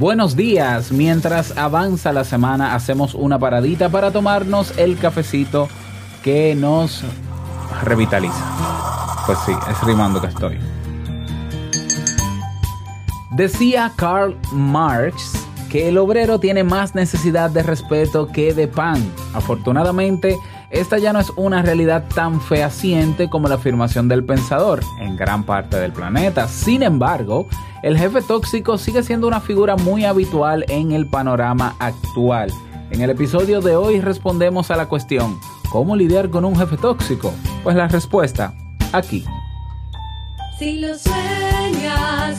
Buenos días, mientras avanza la semana hacemos una paradita para tomarnos el cafecito que nos revitaliza. Pues sí, es rimando que estoy. Decía Karl Marx que el obrero tiene más necesidad de respeto que de pan. Afortunadamente, esta ya no es una realidad tan fehaciente como la afirmación del pensador en gran parte del planeta. Sin embargo, el jefe tóxico sigue siendo una figura muy habitual en el panorama actual. En el episodio de hoy respondemos a la cuestión, ¿cómo lidiar con un jefe tóxico? Pues la respuesta, aquí. Si lo sueñas,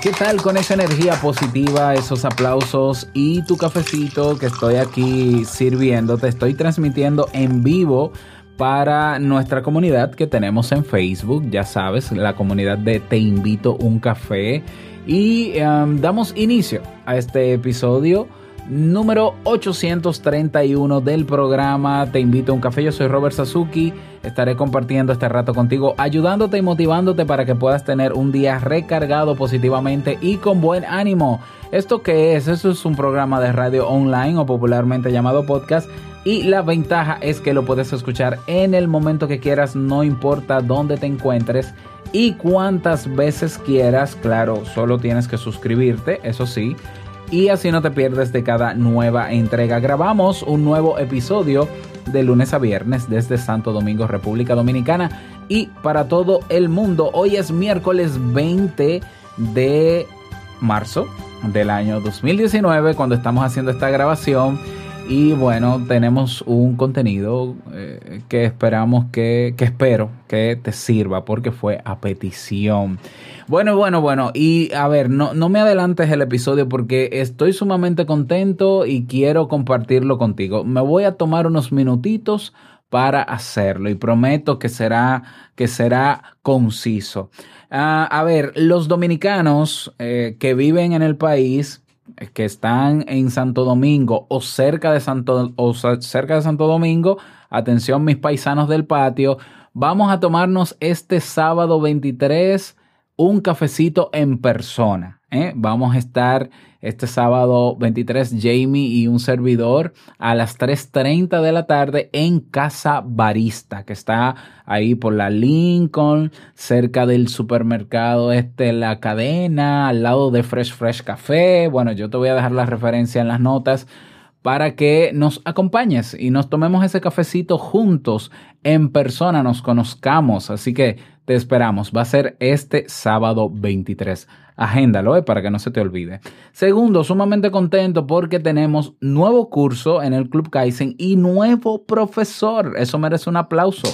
¿Qué tal con esa energía positiva, esos aplausos y tu cafecito que estoy aquí sirviendo? Te estoy transmitiendo en vivo para nuestra comunidad que tenemos en Facebook, ya sabes, la comunidad de Te invito un café. Y um, damos inicio a este episodio número 831 del programa Te invito a un café. Yo soy Robert Sasuki. Estaré compartiendo este rato contigo, ayudándote y motivándote para que puedas tener un día recargado positivamente y con buen ánimo. ¿Esto qué es? Eso es un programa de radio online o popularmente llamado podcast. Y la ventaja es que lo puedes escuchar en el momento que quieras, no importa dónde te encuentres y cuántas veces quieras. Claro, solo tienes que suscribirte, eso sí y así no te pierdes de cada nueva entrega. Grabamos un nuevo episodio de lunes a viernes desde Santo Domingo, República Dominicana y para todo el mundo. Hoy es miércoles 20 de marzo del año 2019 cuando estamos haciendo esta grabación. Y bueno, tenemos un contenido eh, que esperamos que, que espero que te sirva porque fue a petición. Bueno, bueno, bueno. Y a ver, no, no me adelantes el episodio porque estoy sumamente contento y quiero compartirlo contigo. Me voy a tomar unos minutitos para hacerlo y prometo que será, que será conciso. Ah, a ver, los dominicanos eh, que viven en el país que están en Santo Domingo o cerca de Santo, o cerca de Santo Domingo, atención mis paisanos del patio, vamos a tomarnos este sábado 23 un cafecito en persona. ¿Eh? Vamos a estar este sábado 23, Jamie y un servidor, a las 3.30 de la tarde en Casa Barista, que está ahí por la Lincoln, cerca del supermercado este, la cadena, al lado de Fresh Fresh Café. Bueno, yo te voy a dejar la referencia en las notas para que nos acompañes y nos tomemos ese cafecito juntos en persona, nos conozcamos. Así que te esperamos. Va a ser este sábado 23. Agéndalo eh, para que no se te olvide. Segundo, sumamente contento porque tenemos nuevo curso en el Club Kaizen y nuevo profesor. Eso merece un aplauso.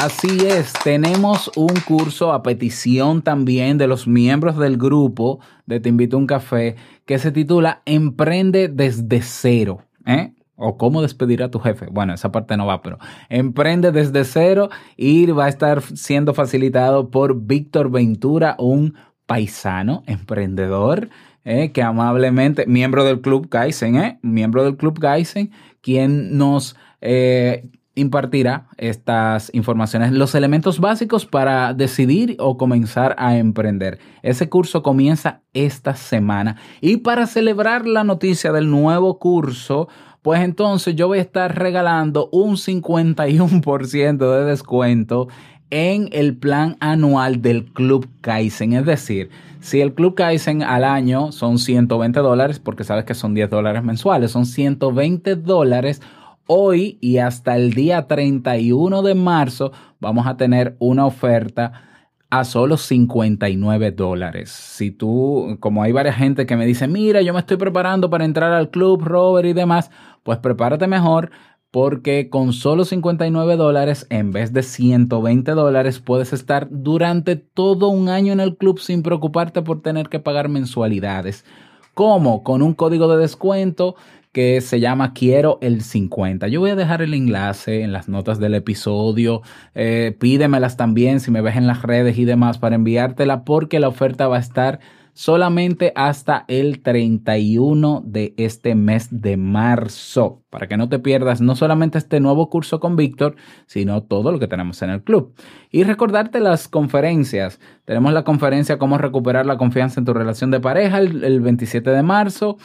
Así es, tenemos un curso a petición también de los miembros del grupo de Te invito a un café que se titula Emprende desde cero. ¿eh? O cómo despedir a tu jefe. Bueno, esa parte no va, pero emprende desde cero y va a estar siendo facilitado por Víctor Ventura, un paisano emprendedor eh, que amablemente, miembro del Club Kaizen, eh, miembro del Club Kaizen, quien nos eh, impartirá estas informaciones, los elementos básicos para decidir o comenzar a emprender. Ese curso comienza esta semana y para celebrar la noticia del nuevo curso, pues entonces yo voy a estar regalando un 51% de descuento en el plan anual del Club Kaizen. Es decir, si el Club Kaizen al año son 120 dólares, porque sabes que son 10 dólares mensuales, son 120 dólares. Hoy y hasta el día 31 de marzo vamos a tener una oferta a solo 59 dólares. Si tú, como hay varias gente que me dice, mira, yo me estoy preparando para entrar al club, Robert y demás, pues prepárate mejor porque con solo 59 dólares en vez de 120 dólares puedes estar durante todo un año en el club sin preocuparte por tener que pagar mensualidades. ¿Cómo? Con un código de descuento que se llama Quiero el 50. Yo voy a dejar el enlace en las notas del episodio. Eh, pídemelas también si me ves en las redes y demás para enviártela porque la oferta va a estar solamente hasta el 31 de este mes de marzo, para que no te pierdas no solamente este nuevo curso con Víctor, sino todo lo que tenemos en el club. Y recordarte las conferencias. Tenemos la conferencia Cómo recuperar la confianza en tu relación de pareja el, el 27 de marzo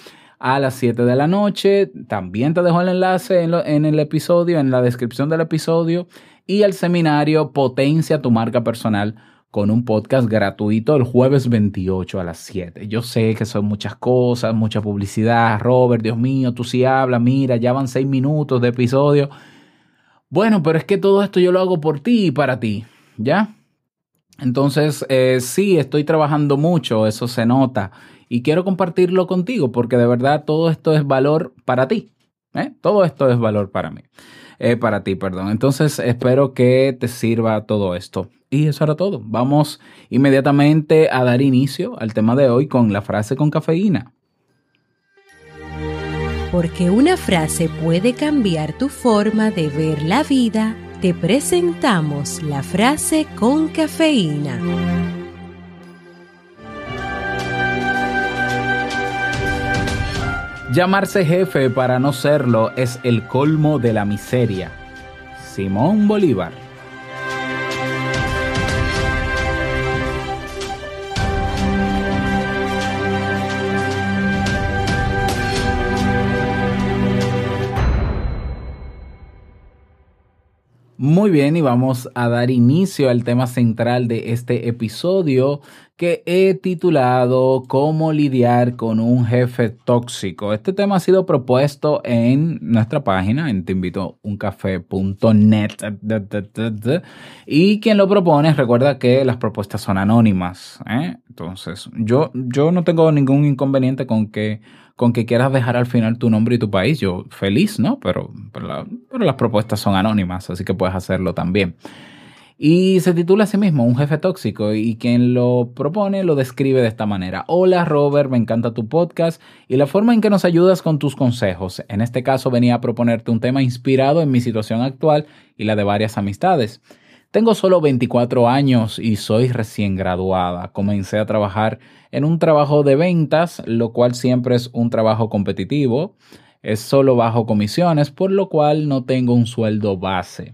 a las 7 de la noche. También te dejo el enlace en, el episodio, en la descripción del episodio. Y el seminario Potencia tu marca personal con un podcast gratuito el jueves 28 a las 7. Yo sé que son muchas cosas, mucha publicidad. Robert, Dios mío, tú sí hablas, mira, ya van 6 minutos de episodio. Bueno, pero es que todo esto yo lo hago por ti y para ti, ¿ya? Entonces, eh, sí, estoy trabajando mucho, eso se nota. Y quiero compartirlo contigo porque de verdad todo esto es valor para ti. ¿eh? Todo esto es valor para mí. Eh, para ti, perdón. Entonces, espero que te sirva todo esto. Y eso era todo. Vamos inmediatamente a dar inicio al tema de hoy con la frase con cafeína. Porque una frase puede cambiar tu forma de ver la vida, te presentamos la frase con cafeína. Llamarse jefe para no serlo es el colmo de la miseria. Simón Bolívar. Muy bien, y vamos a dar inicio al tema central de este episodio que he titulado Cómo lidiar con un jefe tóxico. Este tema ha sido propuesto en nuestra página en teinvitouncafé.net y quien lo propone recuerda que las propuestas son anónimas. ¿eh? Entonces, yo, yo no tengo ningún inconveniente con que con que quieras dejar al final tu nombre y tu país. Yo feliz, ¿no? Pero, pero las propuestas son anónimas, así que puedes hacerlo también. Y se titula a sí mismo Un jefe tóxico y quien lo propone lo describe de esta manera. Hola Robert, me encanta tu podcast y la forma en que nos ayudas con tus consejos. En este caso venía a proponerte un tema inspirado en mi situación actual y la de varias amistades. Tengo solo 24 años y soy recién graduada. Comencé a trabajar en un trabajo de ventas, lo cual siempre es un trabajo competitivo. Es solo bajo comisiones, por lo cual no tengo un sueldo base.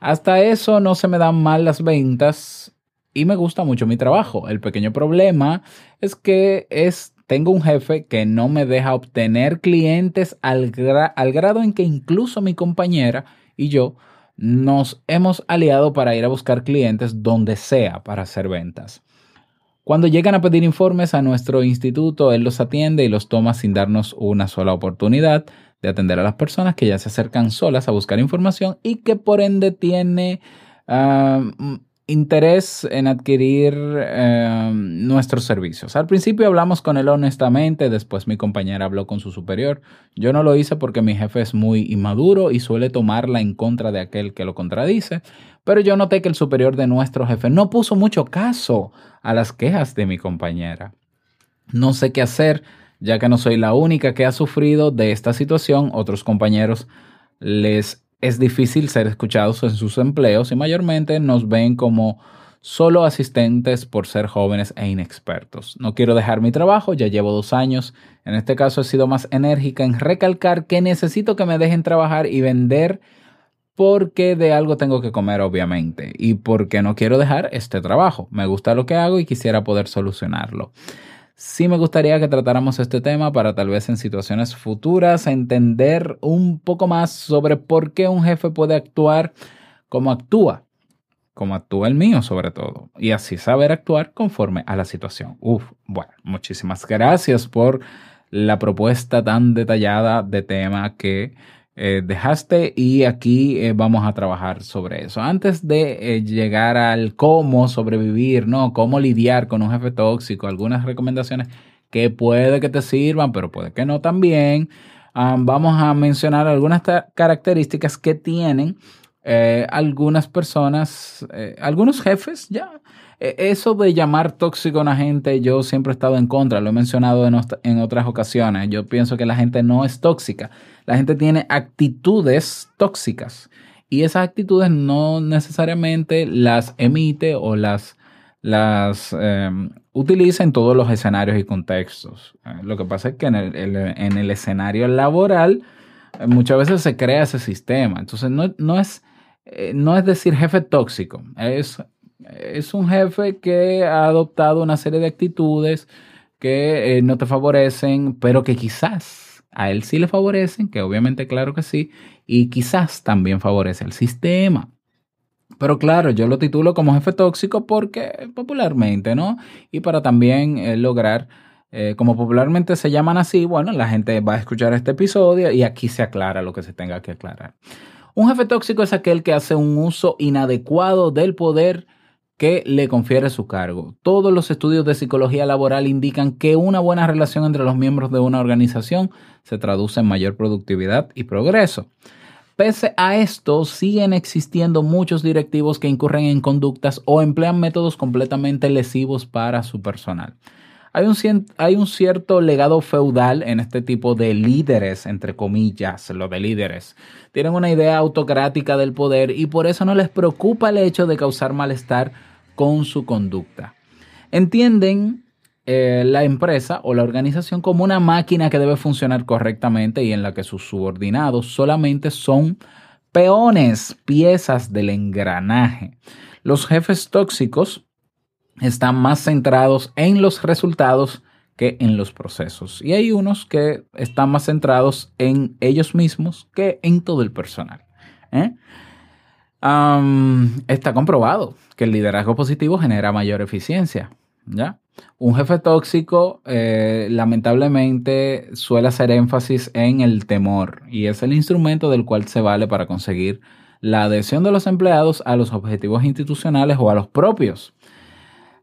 Hasta eso no se me dan mal las ventas y me gusta mucho mi trabajo. El pequeño problema es que es, tengo un jefe que no me deja obtener clientes al, al grado en que incluso mi compañera y yo nos hemos aliado para ir a buscar clientes donde sea para hacer ventas. Cuando llegan a pedir informes a nuestro instituto, él los atiende y los toma sin darnos una sola oportunidad de atender a las personas que ya se acercan solas a buscar información y que por ende tiene interés en adquirir eh, nuestros servicios. Al principio hablamos con él honestamente, después mi compañera habló con su superior. Yo no lo hice porque mi jefe es muy inmaduro y suele tomarla en contra de aquel que lo contradice, pero yo noté que el superior de nuestro jefe no puso mucho caso a las quejas de mi compañera. No sé qué hacer, ya que no soy la única que ha sufrido de esta situación. Otros compañeros les es difícil ser escuchados en sus empleos y mayormente nos ven como solo asistentes por ser jóvenes e inexpertos. No quiero dejar mi trabajo, ya llevo dos años. En este caso he sido más enérgica en recalcar que necesito que me dejen trabajar y vender porque de algo tengo que comer, obviamente, y porque no quiero dejar este trabajo. Me gusta lo que hago y quisiera poder solucionarlo. Sí me gustaría que tratáramos este tema para tal vez en situaciones futuras entender un poco más sobre por qué un jefe puede actuar como actúa. como actúa el mío sobre todo, y así saber actuar conforme a la situación. Uf, bueno, muchísimas gracias por la propuesta tan detallada de tema que eh, dejaste y aquí eh, vamos a trabajar sobre eso. Antes de eh, llegar al cómo sobrevivir, ¿no? Cómo lidiar con un jefe tóxico, algunas recomendaciones que puede que te sirvan, pero puede que no también. Vamos a mencionar algunas características que tienen algunas personas, algunos jefes ya. Eh, Eso de llamar tóxico a una gente, yo siempre he estado en contra, lo he mencionado en otras ocasiones. Yo pienso que la gente no es tóxica, la gente tiene actitudes tóxicas y esas actitudes no necesariamente las emite o las, las eh, utiliza en todos los escenarios y contextos. Eh, lo que pasa es que en el, en el escenario laboral eh, muchas veces se crea ese sistema. Entonces no, no es, eh, no es decir jefe tóxico, es, es un jefe que ha adoptado una serie de actitudes que no te favorecen, pero que quizás a él sí le favorecen, que obviamente claro que sí, y quizás también favorece al sistema. Pero claro, yo lo titulo como jefe tóxico porque popularmente, ¿no? Y para también eh, lograr, eh, como popularmente se llaman así, bueno, la gente va a escuchar este episodio y aquí se aclara lo que se tenga que aclarar. Un jefe tóxico es aquel que hace un uso inadecuado del poder que le confiere su cargo. Todos los estudios de psicología laboral indican que una buena relación entre los miembros de una organización se traduce en mayor productividad y progreso. Pese a esto, siguen existiendo muchos directivos que incurren en conductas o emplean métodos completamente lesivos para su personal. Hay un, cierto legado feudal en este tipo de líderes, entre comillas, lo de líderes. Tienen una idea autocrática del poder y por eso no les preocupa el hecho de causar malestar con su conducta. Entienden eh, la empresa o la organización como una máquina que debe funcionar correctamente y en la que sus subordinados solamente son peones, piezas del engranaje. Los jefes tóxicos están más centrados en los resultados que en los procesos. Y hay unos que están más centrados en ellos mismos que en todo el personal. ¿eh? Está comprobado que el liderazgo positivo genera mayor eficiencia. Un jefe tóxico eh, lamentablemente suele hacer énfasis en el temor y es el instrumento del cual se vale para conseguir la adhesión de los empleados a los objetivos institucionales o a los propios.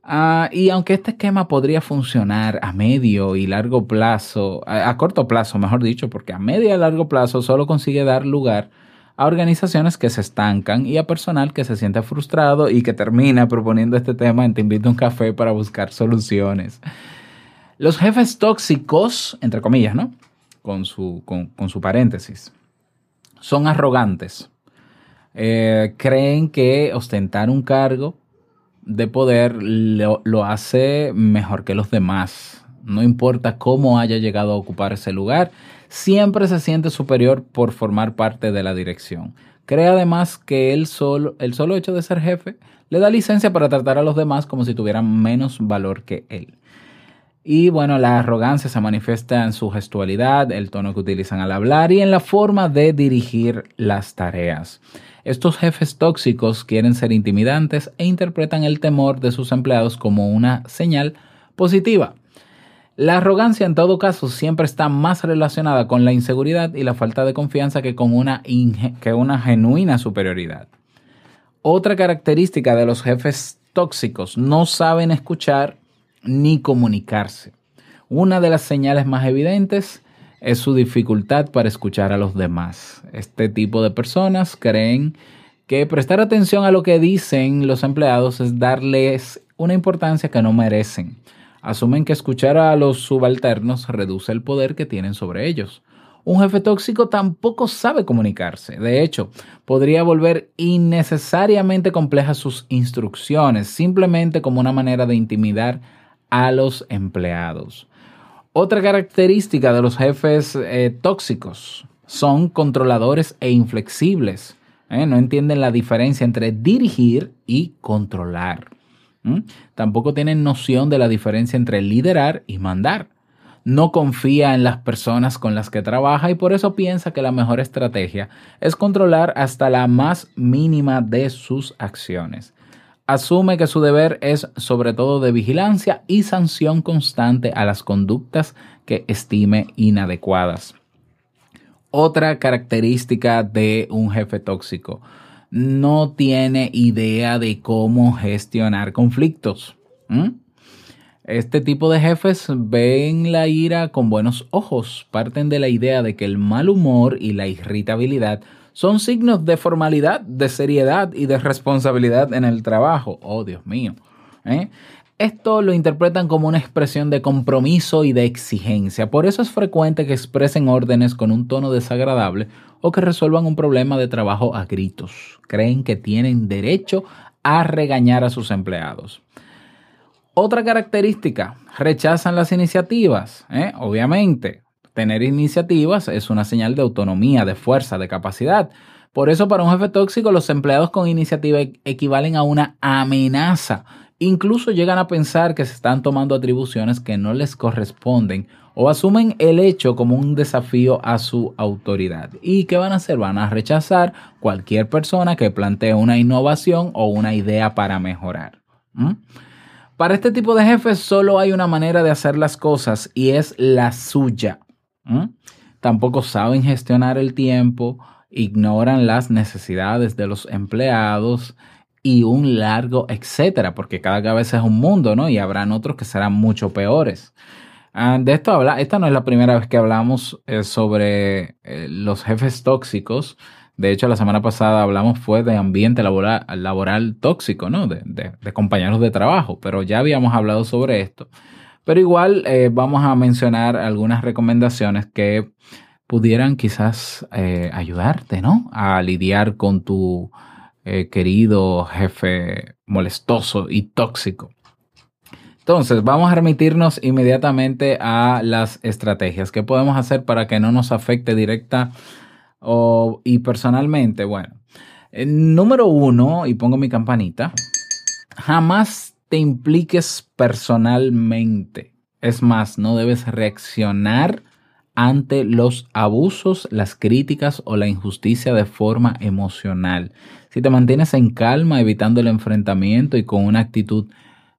Ah, y aunque este esquema podría funcionar a medio y largo plazo, a, a corto plazo, mejor dicho, porque a medio y largo plazo solo consigue dar lugar a organizaciones que se estancan y a personal que se siente frustrado y que termina proponiendo este tema en Te invito a un café para buscar soluciones. Los jefes tóxicos, entre comillas, ¿no? Con su, con, con su paréntesis, son arrogantes. Eh, creen que ostentar un cargo de poder lo, lo hace mejor que los demás. No importa cómo haya llegado a ocupar ese lugar, siempre se siente superior por formar parte de la dirección. Cree además que él solo, el solo hecho de ser jefe le da licencia para tratar a los demás como si tuvieran menos valor que él. Y bueno, la arrogancia se manifiesta en su gestualidad, el tono que utilizan al hablar y en la forma de dirigir las tareas. Estos jefes tóxicos quieren ser intimidantes e interpretan el temor de sus empleados como una señal positiva. La arrogancia en todo caso siempre está más relacionada con la inseguridad y la falta de confianza que con una, que una genuina superioridad. Otra característica de los jefes tóxicos, no saben escuchar ni comunicarse. Una de las señales más evidentes es su dificultad para escuchar a los demás. Este tipo de personas creen que prestar atención a lo que dicen los empleados es darles una importancia que no merecen. Asumen que escuchar a los subalternos reduce el poder que tienen sobre ellos. Un jefe tóxico tampoco sabe comunicarse. De hecho, podría volver innecesariamente complejas sus instrucciones, simplemente como una manera de intimidar a los empleados. Otra característica de los jefes eh, tóxicos son controladores e inflexibles. ¿eh? No entienden la diferencia entre dirigir y controlar. ¿Mm? Tampoco tienen noción de la diferencia entre liderar y mandar. No confía en las personas con las que trabaja y por eso piensa que la mejor estrategia es controlar hasta la más mínima de sus acciones. asume que su deber es sobre todo de vigilancia y sanción constante a las conductas que estime inadecuadas. Otra característica de un jefe tóxico, no tiene idea de cómo gestionar conflictos. Este tipo de jefes ven la ira con buenos ojos, parten de la idea de que el mal humor y la irritabilidad son signos de formalidad, de seriedad y de responsabilidad en el trabajo. Oh, Dios mío. ¿eh? Esto lo interpretan como una expresión de compromiso y de exigencia. Por eso es frecuente que expresen órdenes con un tono desagradable o que resuelvan un problema de trabajo a gritos. Creen que tienen derecho a regañar a sus empleados. Otra característica, rechazan las iniciativas. ¿eh? Obviamente, tener iniciativas es una señal de autonomía, de fuerza, de capacidad. Por eso para un jefe tóxico los empleados con iniciativa equivalen a una amenaza. Incluso llegan a pensar que se están tomando atribuciones que no les corresponden o asumen el hecho como un desafío a su autoridad. ¿Y qué van a hacer? Van a rechazar cualquier persona que plantee una innovación o una idea para mejorar. ¿Mm? Para este tipo de jefes solo hay una manera de hacer las cosas y es la suya. ¿Mm? Tampoco saben gestionar el tiempo, ignoran las necesidades de los empleados y un largo etcétera, porque cada cabeza es un mundo, ¿no? Y habrán otros que serán mucho peores. Ah, de esto habla, esta no es la primera vez que hablamos eh, sobre eh, los jefes tóxicos. De hecho, la semana pasada hablamos fue de ambiente laboral, laboral tóxico, ¿no? De, compañeros de trabajo, pero ya habíamos hablado sobre esto. Pero igual eh, vamos a mencionar algunas recomendaciones que pudieran quizás ayudarte, ¿no? A lidiar con tu eh, querido jefe molestoso y tóxico. Entonces, vamos a remitirnos inmediatamente a las estrategias. ¿Qué podemos hacer para que no nos afecte directa o, y personalmente? Bueno, eh, número uno, y pongo mi campanita, jamás te impliques personalmente. Es más, no debes reaccionar ante los abusos, las críticas o la injusticia de forma emocional. Si te mantienes en calma, evitando el enfrentamiento y con una actitud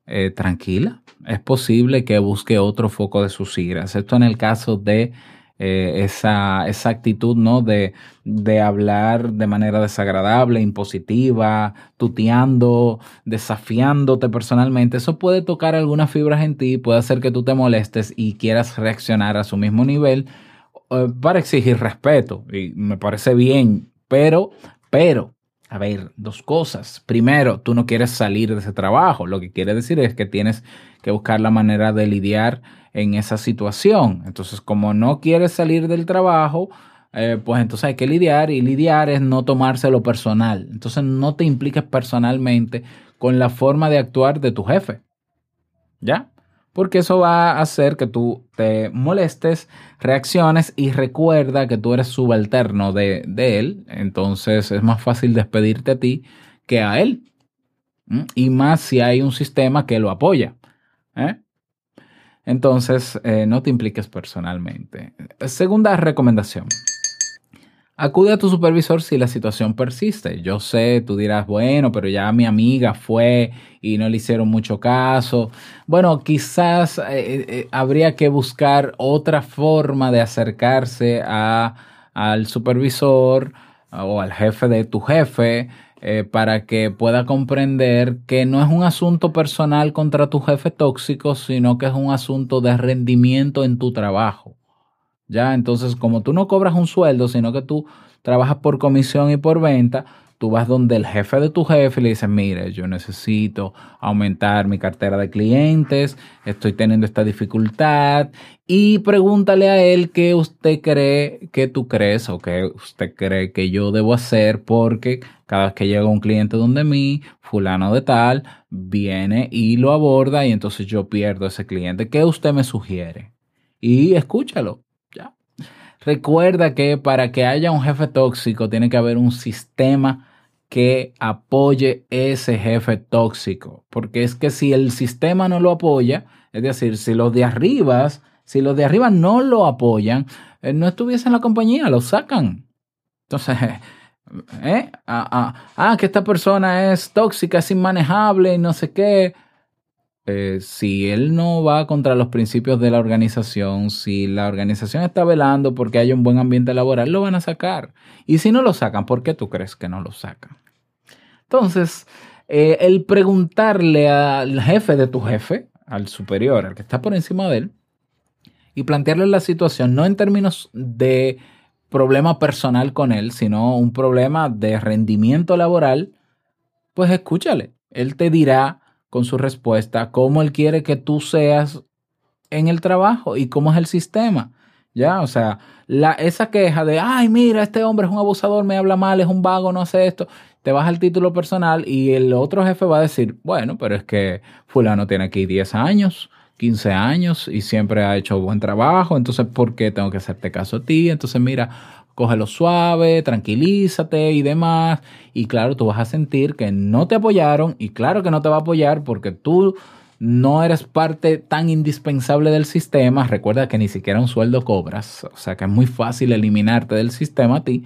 eh, tranquila, es posible que busque otro foco de sus iras. Esto en el caso de eh, esa, esa actitud ¿no? de, de hablar de manera desagradable, impositiva, tuteando, desafiándote personalmente. Eso puede tocar algunas fibras en ti, puede hacer que tú te molestes y quieras reaccionar a su mismo nivel eh, para exigir respeto. Y me parece bien, pero, pero, a ver, dos cosas. Primero, tú no quieres salir de ese trabajo. Lo que quiere decir es que tienes que buscar la manera de lidiar en esa situación. Entonces, como no quieres salir del trabajo, eh, pues entonces hay que lidiar y lidiar es no tomárselo personal. Entonces, no te impliques personalmente con la forma de actuar de tu jefe. ¿Ya? Porque eso va a hacer que tú te molestes, reacciones y recuerda que tú eres subalterno de, de él. Entonces es más fácil despedirte a ti que a él. Y más si hay un sistema que lo apoya. ¿eh? Entonces, eh, no te impliques personalmente. Segunda recomendación. Acude a tu supervisor si la situación persiste. Yo sé, tú dirás, bueno, pero ya mi amiga fue y no le hicieron mucho caso. Bueno, quizás eh, eh, habría que buscar otra forma de acercarse a, al supervisor o al jefe de tu jefe eh, para que pueda comprender que no es un asunto personal contra tu jefe tóxico, sino que es un asunto de rendimiento en tu trabajo. Ya, entonces, como tú no cobras un sueldo, sino que tú trabajas por comisión y por venta, tú vas donde el jefe de tu jefe y le dices, mire, yo necesito aumentar mi cartera de clientes, estoy teniendo esta dificultad y pregúntale a él qué usted cree que tú crees o qué usted cree que yo debo hacer porque cada vez que llega un cliente donde mí, fulano de tal, viene y lo aborda y entonces yo pierdo ese cliente. ¿Qué usted me sugiere? Y escúchalo. Recuerda que para que haya un jefe tóxico tiene que haber un sistema que apoye ese jefe tóxico. Porque es que si el sistema no lo apoya, es decir, si los de arriba, si los de arriba no lo apoyan, eh, no estuviese en la compañía, lo sacan. Entonces, ¿Eh? Ah, ah, ah, que esta persona es tóxica, es inmanejable y no sé qué. Eh, si él no va contra los principios de la organización, si la organización está velando porque hay un buen ambiente laboral, lo van a sacar. Y si no lo sacan, ¿por qué tú crees que no lo sacan? Entonces, eh, el preguntarle al jefe de tu jefe, al superior, al que está por encima de él, y plantearle la situación, no en términos de problema personal con él, sino un problema de rendimiento laboral, pues escúchale. Él te dirá con su respuesta cómo él quiere que tú seas en el trabajo y cómo es el sistema. Ya, o sea, la, esa queja de, ay, mira, este hombre es un abusador, me habla mal, es un vago, no hace esto, te vas al título personal y el otro jefe va a decir, bueno, pero es que fulano tiene aquí 10 años, 15 años y siempre ha hecho buen trabajo, entonces ¿por qué tengo que hacerte caso a ti? Entonces mira, cógelo suave, tranquilízate y demás. Y claro, tú vas a sentir que no te apoyaron y claro que no te va a apoyar porque tú no eres parte tan indispensable del sistema. Recuerda que ni siquiera un sueldo cobras, o sea que es muy fácil eliminarte del sistema a ti.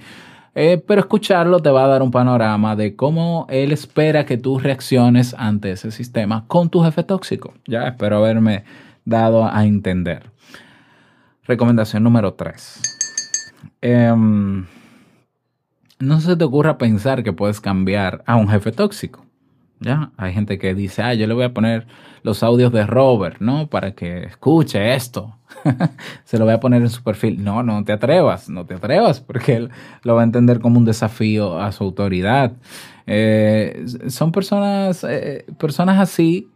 Eh, pero escucharlo te va a dar un panorama de cómo él espera que tú reacciones ante ese sistema con tu jefe tóxico. Ya espero haberme dado a entender. Recomendación número 3. No se te ocurra pensar que puedes cambiar a un jefe tóxico. ¿ya? Hay gente que dice, ah, yo le voy a poner los audios de Robert, ¿no? Para que escuche esto. Se lo voy a poner en su perfil. No, no te atrevas, no te atrevas, porque él lo va a entender como un desafío a su autoridad. Eh, son personas, eh, personas así,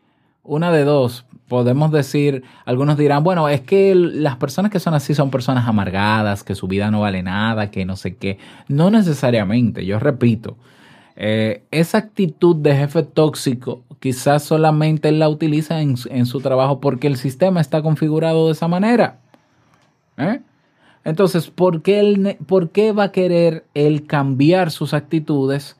una de dos. Podemos decir, algunos dirán, bueno, es que las personas que son así son personas amargadas, que su vida no vale nada, que no sé qué. No necesariamente, yo repito, eh, esa actitud de jefe tóxico quizás solamente él la utiliza en, en, su trabajo porque el sistema está configurado de esa manera. ¿Eh? Entonces, ¿por qué, él, ¿por qué va a querer él cambiar sus actitudes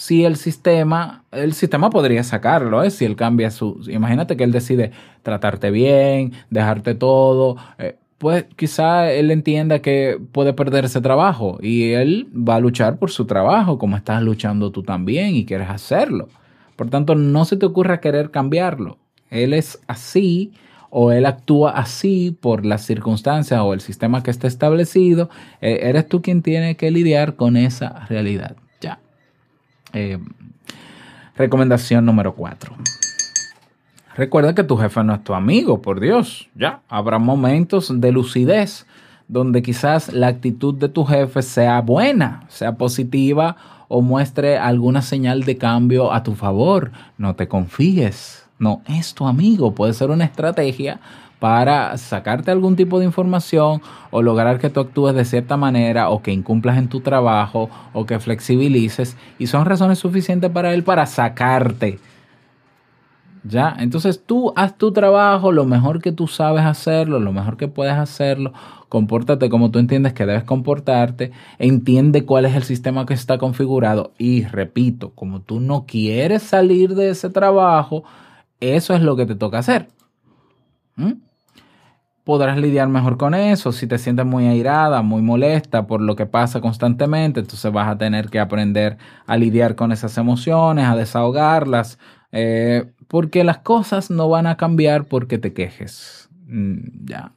si el sistema, el sistema podría sacarlo, ¿eh? si él cambia su... Imagínate que él decide tratarte bien, dejarte todo. Eh, pues quizá él entienda que puede perder ese trabajo y él va a luchar por su trabajo como estás luchando tú también y quieres hacerlo. Por tanto, no se te ocurra querer cambiarlo. Él es así o él actúa así por las circunstancias o el sistema que está establecido. Eh, eres tú quien tiene que lidiar con esa realidad. Eh, recomendación número cuatro. Recuerda que tu jefe no es tu amigo, por Dios. Ya, habrá momentos de lucidez donde quizás la actitud de tu jefe sea buena, sea positiva o muestre alguna señal de cambio a tu favor. No te confíes. No es tu amigo. Puede ser una estrategia para sacarte algún tipo de información o lograr que tú actúes de cierta manera o que incumplas en tu trabajo o que flexibilices y son razones suficientes para él para sacarte ¿Ya? Entonces tú haz tu trabajo lo mejor que tú sabes hacerlo, lo mejor que puedes hacerlo, compórtate como tú entiendes que debes comportarte, entiende cuál es el sistema que está configurado y repito, como tú no quieres salir de ese trabajo, eso es lo que te toca hacer. ¿Mm? Podrás lidiar mejor con eso si te sientes muy airada, muy molesta por lo que pasa constantemente, entonces vas a tener que aprender a lidiar con esas emociones, a desahogarlas. Eh, porque las cosas no van a cambiar porque te quejes. Mm, ya,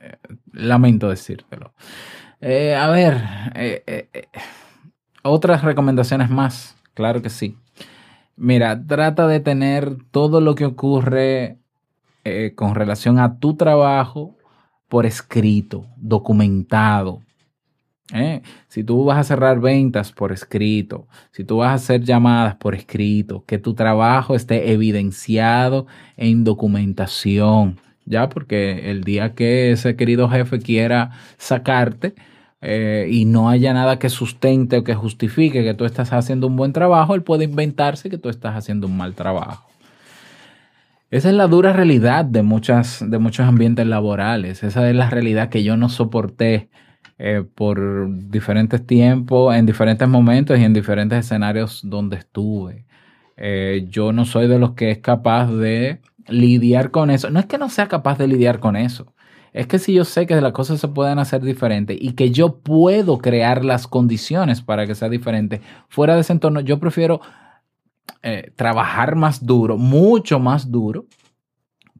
eh, lamento decírtelo. Eh, a ver, otras recomendaciones más, claro que sí. Mira, trata de tener todo lo que ocurre con relación a tu trabajo por escrito, documentado, ¿Eh? Si tú vas a cerrar ventas por escrito, si tú vas a hacer llamadas por escrito, que tu trabajo esté evidenciado en documentación, ya porque el día que ese querido jefe quiera sacarte eh, y no haya nada que sustente o que justifique que tú estás haciendo un buen trabajo, él puede inventarse que tú estás haciendo un mal trabajo. Esa es la dura realidad de, muchas, de muchos ambientes laborales. Esa es la realidad que yo no soporté eh, por diferentes tiempos, en diferentes momentos y en diferentes escenarios donde estuve. Eh, yo no soy de los que es capaz de lidiar con eso. No es que no sea capaz de lidiar con eso, Es que si yo sé que las cosas se pueden hacer diferente y que yo puedo crear las condiciones para que sea diferente fuera de ese entorno, yo prefiero eh, trabajar más duro, mucho más duro,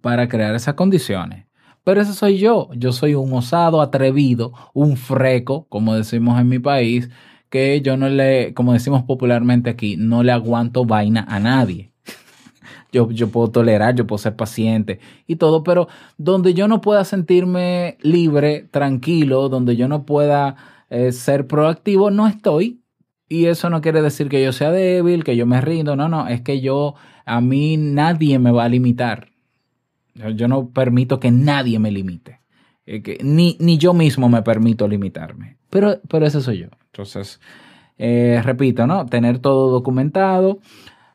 para crear esas condiciones. Pero ese soy yo. Yo soy un osado, atrevido, un freco, como decimos en mi país, que yo no le, como decimos popularmente aquí, no le aguanto vaina a nadie. Yo, yo puedo tolerar, yo puedo ser paciente y todo, pero donde yo no pueda sentirme libre, tranquilo, donde yo no pueda eh, ser proactivo, no estoy. Y eso no quiere decir que yo sea débil, que yo me rindo, no, no, es que yo, a mí nadie me va a limitar. Yo- no permito que nadie me limite. Eh, ni, ni yo mismo me permito limitarme. Pero, pero ese soy yo. Entonces, eh, repito, ¿no? Tener todo documentado.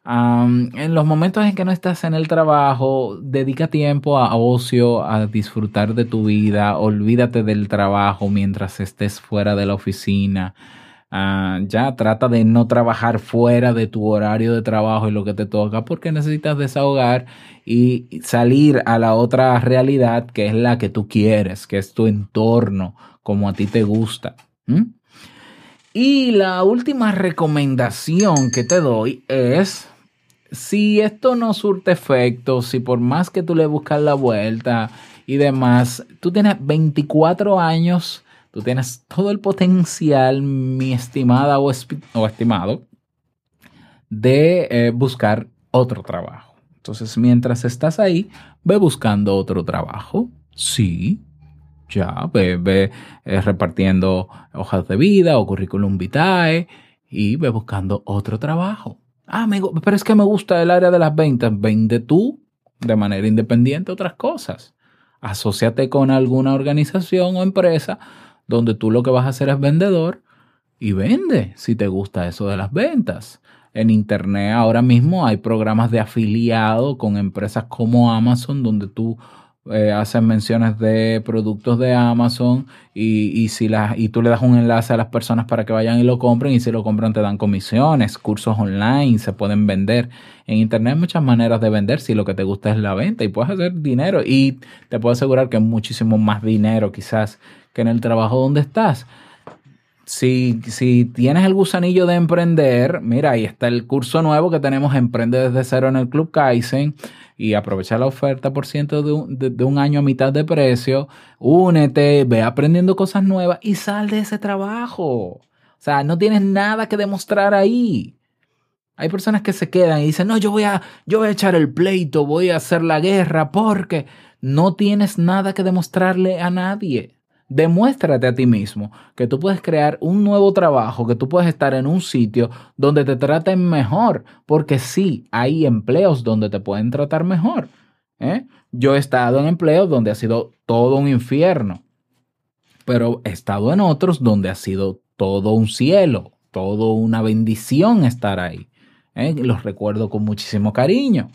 En los momentos en que no estás en el trabajo, dedica tiempo a ocio, a disfrutar de tu vida, olvídate del trabajo mientras estés fuera de la oficina. Ah, ya trata de no trabajar fuera de tu horario de trabajo y lo que te toca porque necesitas desahogar y salir a la otra realidad que es la que tú quieres, que es tu entorno, como a ti te gusta. Y la última recomendación que te doy es, si esto no surte efecto, si por más que tú le buscas la vuelta y demás, tú tienes 24 años, tú tienes todo el potencial, mi estimada o, estimado, de eh, buscar otro trabajo. Entonces, mientras estás ahí, ve buscando otro trabajo. Sí, ya, ve, ve eh, repartiendo hojas de vida o currículum vitae y ve buscando otro trabajo. Ah, gu- pero es que me gusta el área de las ventas. Vende tú de manera independiente otras cosas. Asociate con alguna organización o empresa donde tú lo que vas a hacer es vendedor y vende si te gusta eso de las ventas. En internet ahora mismo hay programas de afiliado con empresas como Amazon donde tú eh, haces menciones de productos de Amazon y, y si las y tú le das un enlace a las personas para que vayan y lo compren y si lo compran te dan comisiones, cursos online, se pueden vender. En internet hay muchas maneras de vender si lo que te gusta es la venta y puedes hacer dinero y te puedo asegurar que muchísimo más dinero quizás que en el trabajo donde estás si, si tienes el gusanillo de emprender, mira, ahí está el curso nuevo que tenemos Emprende desde cero en el Club Kaizen y aprovecha la oferta por ciento de un, de, de un año a mitad de precio. Únete, ve aprendiendo cosas nuevas y sal de ese trabajo. O sea, no tienes nada que demostrar ahí. Hay personas que se quedan y dicen, no, yo voy a, yo voy a echar el pleito, voy a hacer la guerra porque no tienes nada que demostrarle a nadie. Demuéstrate a ti mismo que tú puedes crear un nuevo trabajo, que tú puedes estar en un sitio donde te traten mejor, porque sí, hay empleos donde te pueden tratar mejor. ¿eh? Yo he estado en empleos donde ha sido todo un infierno, pero he estado en otros donde ha sido todo un cielo, todo una bendición estar ahí. ¿eh? Los recuerdo con muchísimo cariño.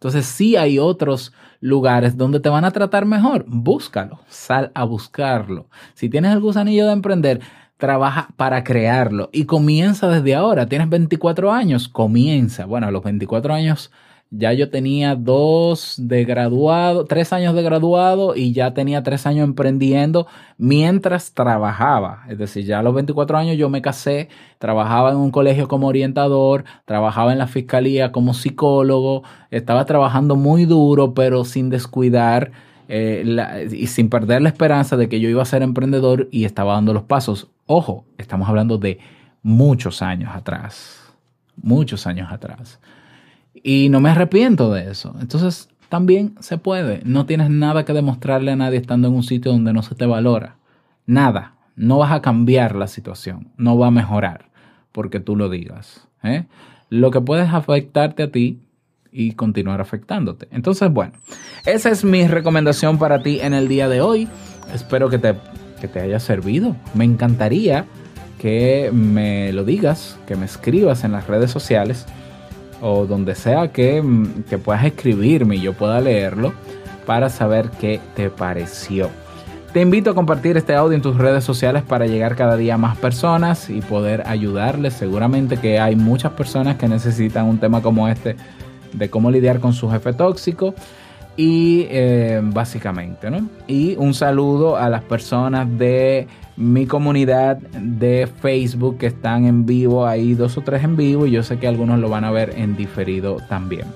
Entonces sí hay otros lugares donde te van a tratar mejor. Búscalo, sal a buscarlo. Si tienes el gusanillo de emprender, trabaja para crearlo y comienza desde ahora. Tienes 24 años, comienza. Bueno, a los 24 años ya yo tenía dos de graduado, tres años de graduado y ya tenía tres años emprendiendo mientras trabajaba. Es decir, ya a los 24 años yo me casé, trabajaba en un colegio como orientador, trabajaba en la fiscalía como psicólogo, estaba trabajando muy duro, pero sin descuidar eh, y sin perder la esperanza de que yo iba a ser emprendedor y estaba dando los pasos. Ojo, estamos hablando de muchos años atrás, muchos años atrás. Y no me arrepiento de eso. Entonces, también se puede. No tienes nada que demostrarle a nadie estando en un sitio donde no se te valora. Nada. No vas a cambiar la situación. No va a mejorar porque tú lo digas. ¿eh? Lo que puede es afectarte a ti y continuar afectándote. Entonces, bueno, esa es mi recomendación para ti en el día de hoy. Espero que te, que te haya servido. Me encantaría que me lo digas, que me escribas en las redes sociales o donde sea que, mm, que puedas escribirme y yo pueda leerlo para saber qué te pareció. Te invito a compartir este audio en tus redes sociales para llegar cada día a más personas y poder ayudarles. Seguramente que hay muchas personas que necesitan un tema como este de cómo lidiar con su jefe tóxico. Y eh, básicamente, ¿no? Y un saludo a las personas de mi comunidad de Facebook que están en vivo, hay dos o tres en vivo y yo sé que algunos lo van a ver en diferido también.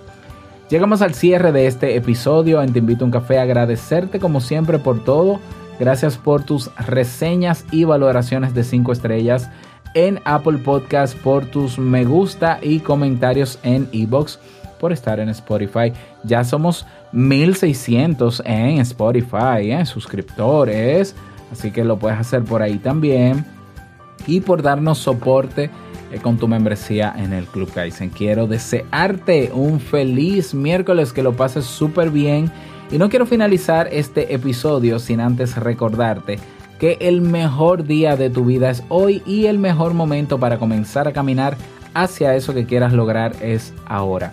Llegamos al cierre de este episodio Te invito a un café, agradecerte como siempre por todo. Gracias por tus reseñas y valoraciones de 5 estrellas en Apple Podcast, por tus me gusta y comentarios en Ebox, por estar en Spotify. Ya somos 1600 en Spotify, ¿eh? suscriptores, así que lo puedes hacer por ahí también. Y por darnos soporte eh, con tu membresía en el Club Kaizen. Quiero desearte un feliz miércoles, que lo pases súper bien. Y no quiero finalizar este episodio sin antes recordarte que el mejor día de tu vida es hoy y el mejor momento para comenzar a caminar hacia eso que quieras lograr es ahora.